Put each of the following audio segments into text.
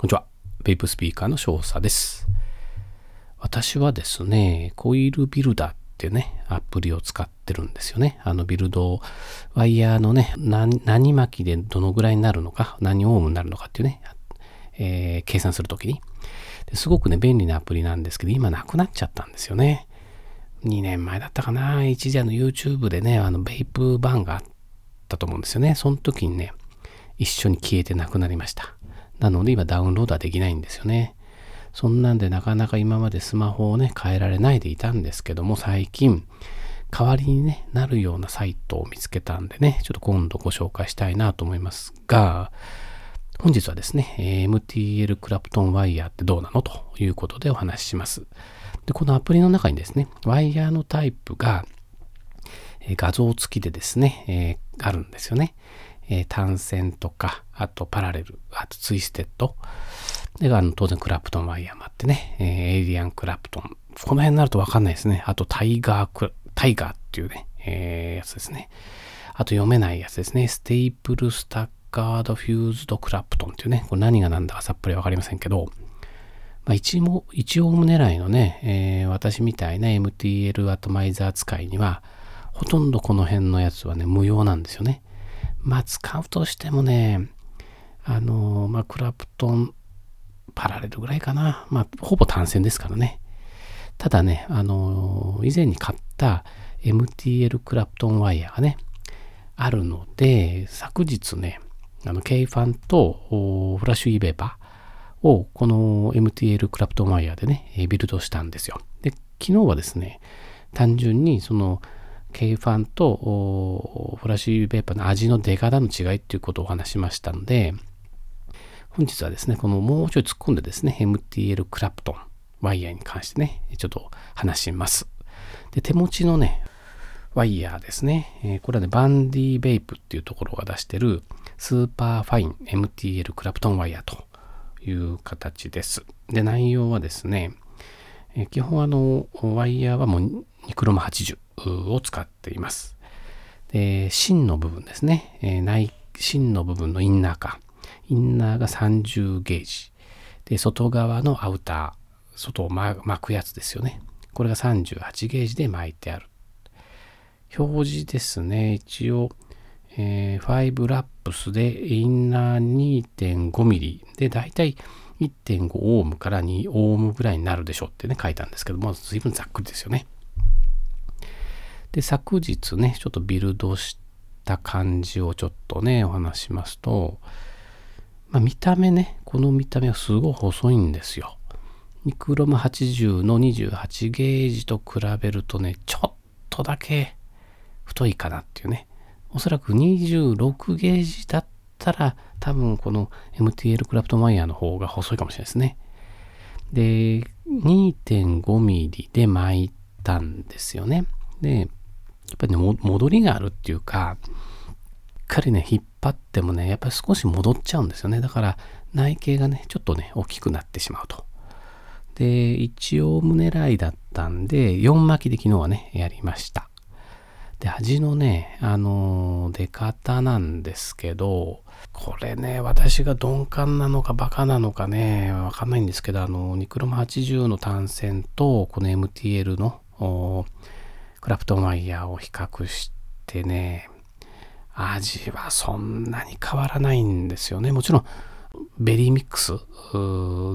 こんにちは。ベイプスピーカーの少佐です。私はですね、コイルビルダーっていうね、アプリを使ってるんですよね。あのビルド、ワイヤーのね、何巻きでどのぐらいになるのか、何オームになるのかっていうね、えー、計算するときにですごくね、便利なアプリなんですけど、今なくなっちゃったんですよね。2年前だったかな、一時あの YouTube でね、あのベイプ版があったと思うんですよね。その時にね、一緒に消えてなくなりました。なので今ダウンロードはできないんですよね。そんなんでなかなか今までスマホをね、変えられないでいたんですけども、最近、代わりに、ね、なるようなサイトを見つけたんでね、ちょっと今度ご紹介したいなと思いますが、本日はですね、MTL クラプトンワイヤーってどうなのということでお話しします。で、このアプリの中にですね、ワイヤーのタイプが画像付きでですね、えー、あるんですよね。えー、単線とか、あとパラレル、あと twisted。で、あの当然クラプトンワイヤーもあってね、えー、 alien Clapton。この辺になるとわかんないですね。あとタイガーク、タイガーっていうね、えー、やつですね。あと読めないやつですね。 staple staggered fused Clapton っていうね、これ何が何だかさっぱりわかりませんけど、まあ、一も一オーム狙いのね、えー、私みたいな MTL アトマイザー使いには、ほとんどこの辺のやつはね、無用なんですよね。まあ使うとしてもね、あの、まあクラプトンパラレルぐらいかな。まあほぼ単線ですからね。ただね、あの、以前に買った MTL クラプトンワイヤーがね、あるので、昨日ね、あの、K ファンとフラッシュ e ベーパーをこの MTL クラプトンワイヤーでね、ビルドしたんですよ。で、昨日はですね、単純にその K ファンとフラッシュペーパーの味の出方の違いっていうことをお話しましたので、本日はですね、このもうちょい突っ込んでですね、MTL クラプトン、ワイヤーに関してね、ちょっと話します。で、手持ちのね、ワイヤーですね。えー、これはね、バンディベイプっていうところが出してるスーパーファイン MTL クラプトンワイヤーという形です。で、内容はですね、えー、基本あの、ワイヤーはもうクロム80を使っています。で、芯の部分ですね。えー、内、芯の部分のインナーか。インナーが30ゲージ。で、外側のアウター、外を巻くやつですよね。これが38ゲージで巻いてある。表示ですね。一応、えー、5ラップスでインナー 2.5mm で、だいたい1.5オームから2オームぐらいになるでしょうってね、書いたんですけども、随分ざっくりですよね。で、昨日ね、ちょっとビルドした感じをちょっとね、お話しますと、まあ、見た目ね、この見た目はすごい細いんですよ。ニクロム80の28ゲージと比べるとね、ちょっとだけ太いかなっていうね。おそらく26ゲージだったら多分この MTL クラプトマイヤーの方が細いかもしれないですね。で、2.5ミリで巻いたんですよね。で、やっぱりね、戻りがあるっていうか、しっかりね、引っ張ってもね、やっぱり少し戻っちゃうんですよね。だから内径がね、ちょっとね、大きくなってしまうと。で、一応胸狙いだったんで、4巻きで昨日はね、やりました。で、味のね、あのー、出方なんですけど、これね、私が鈍感なのかバカなのかね、わかんないんですけど、あの、ニクロム80の単線と、この MTL のクラプトンワイヤーを比較してね、味はそんなに変わらないんですよね。もちろん、ベリーミックス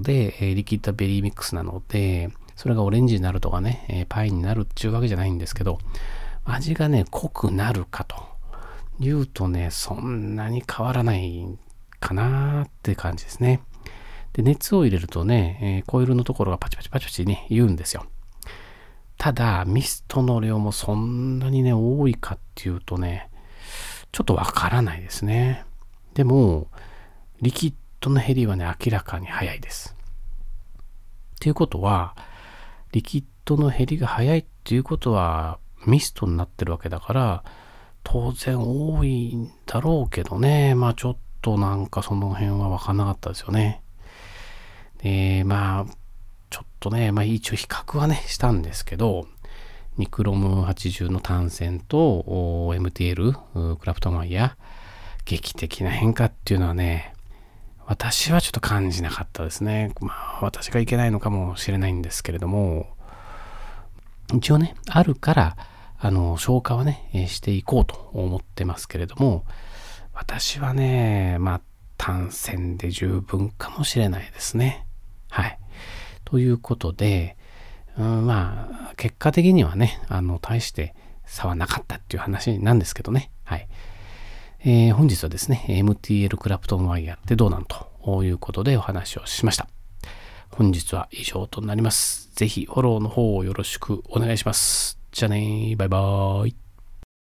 で、リキッドベリーミックスなので、それがオレンジになるとかね、パイになるっていうわけじゃないんですけど、味がね、濃くなるかというとね、そんなに変わらないかなって感じですね。で、熱を入れるとね、コイルのところがパチパチパチパチね、言うんですよ。ただ、ミストの量もそんなにね、多いかっていうとね、ちょっとわからないですね。でも、リキッドの減りはね、明らかに早いです。っていうことは、リキッドの減りが早いっていうことは、ミストになってるわけだから、当然多いんだろうけどね、まあちょっとなんかその辺はわかんなかったですよね。で、まあ、とね、まあ一応比較はね、したんですけど、ニクロム80の単線と MTL、クラフトマイヤー、劇的な変化っていうのはね、私はちょっと感じなかったですね。まあ、私がいけないのかもしれないんですけれども、一応ね、あるから、あの、消化はね、していこうと思ってますけれども、私はね、まあ、単線で十分かもしれないですね。はい。ということで、うん、まあ、結果的にはね、あの、大して差はなかったっていう話なんですけどね。はい。えー、本日はですね、MTL クラプトンワイヤーってどうなんということでお話をしました。本日は以上となります。ぜひフォローの方をよろしくお願いします。じゃあねバイバーイ。